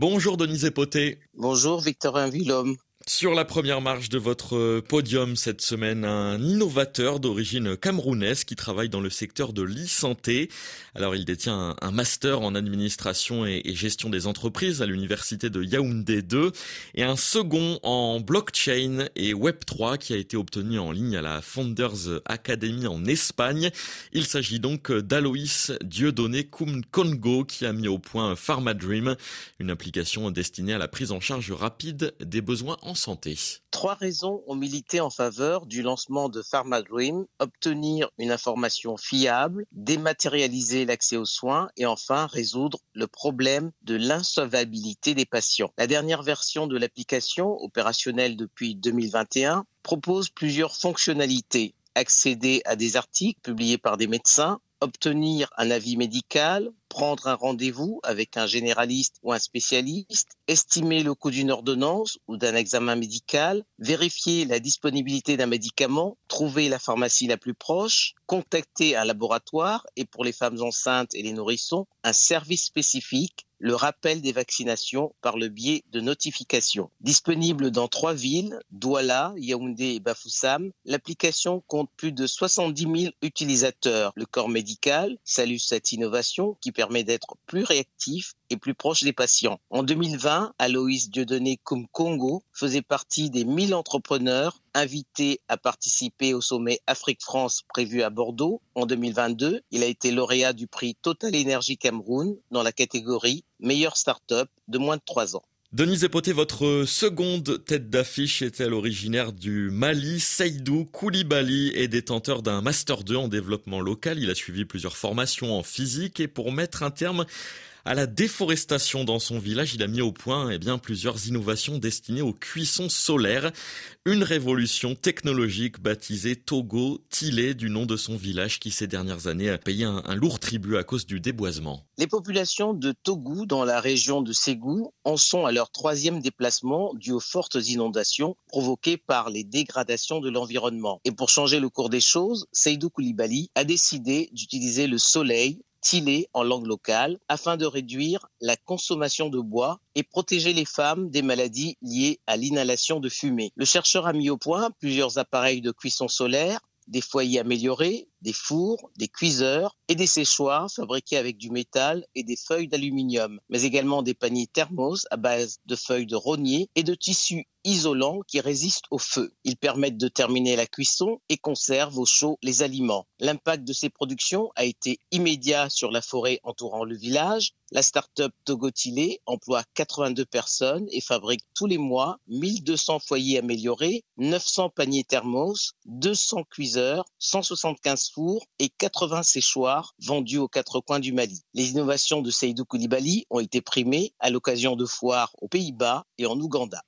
Bonjour Denise Epoté. Bonjour Victorin Villhomme. Sur la première marche de votre podium cette semaine, un innovateur d'origine camerounaise qui travaille dans le secteur de l'e-santé. Alors il détient un master en administration et gestion des entreprises à l'université de Yaoundé 2 et un second en blockchain et Web3 qui a été obtenu en ligne à la Founders Academy en Espagne. Il s'agit donc d'Aloïs Dieudonné Congo qui a mis au point PharmaDream, une application destinée à la prise en charge rapide des besoins en santé. Trois raisons ont milité en faveur du lancement de PharmaDream, obtenir une information fiable, dématérialiser l'accès aux soins et enfin résoudre le problème de l'insolvabilité des patients. La dernière version de l'application, opérationnelle depuis 2021, propose plusieurs fonctionnalités accéder à des articles publiés par des médecins, obtenir un avis médical, prendre un rendez-vous avec un généraliste ou un spécialiste, estimer le coût d'une ordonnance ou d'un examen médical, vérifier la disponibilité d'un médicament, trouver la pharmacie la plus proche, contacter un laboratoire et pour les femmes enceintes et les nourrissons, un service spécifique le rappel des vaccinations par le biais de notifications. Disponible dans trois villes, Douala, Yaoundé et Bafoussam, l'application compte plus de 70 000 utilisateurs. Le corps médical salue cette innovation qui permet d'être plus réactif et plus proche des patients. En 2020, Aloïs Dieudonné Congo faisait partie des 1000 entrepreneurs invités à participer au sommet Afrique-France prévu à Bordeaux. En 2022, il a été lauréat du prix Total Energy Cameroun dans la catégorie meilleure start-up de moins de 3 ans. Denise Epoté, votre seconde tête d'affiche est-elle originaire du Mali? Seydou Koulibaly est détenteur d'un Master 2 en développement local. Il a suivi plusieurs formations en physique et pour mettre un terme à la déforestation dans son village, il a mis au point eh bien, plusieurs innovations destinées aux cuissons solaires. Une révolution technologique baptisée Togo Tilé du nom de son village qui ces dernières années a payé un, lourd tribut à cause du déboisement. Les populations de Togo dans la région de Ségou en sont à leur troisième déplacement dû aux fortes inondations provoquées par les dégradations de l'environnement. Et pour changer le cours des choses, Seydou Koulibaly a décidé d'utiliser le soleil tilé en langue locale afin de réduire la consommation de bois et protéger les femmes des maladies liées à l'inhalation de fumée. Le chercheur a mis au point plusieurs appareils de cuisson solaire, des foyers améliorés, des fours, des cuiseurs et des séchoirs fabriqués avec du métal et des feuilles d'aluminium, mais également des paniers thermos à base de feuilles de rognier et de tissus isolants qui résistent au feu. Ils permettent de terminer la cuisson et conservent au chaud les aliments. L'impact de ces productions a été immédiat sur la forêt entourant le village. La start-up Togotilé emploie 82 personnes et fabrique tous les mois 1200 foyers améliorés, 900 paniers thermos, 200 cuiseurs, 175 fours et 80 séchoirs vendus aux quatre coins du Mali. Les innovations de Seydou Koulibaly ont été primées à l'occasion de foires aux Pays-Bas et en Ouganda.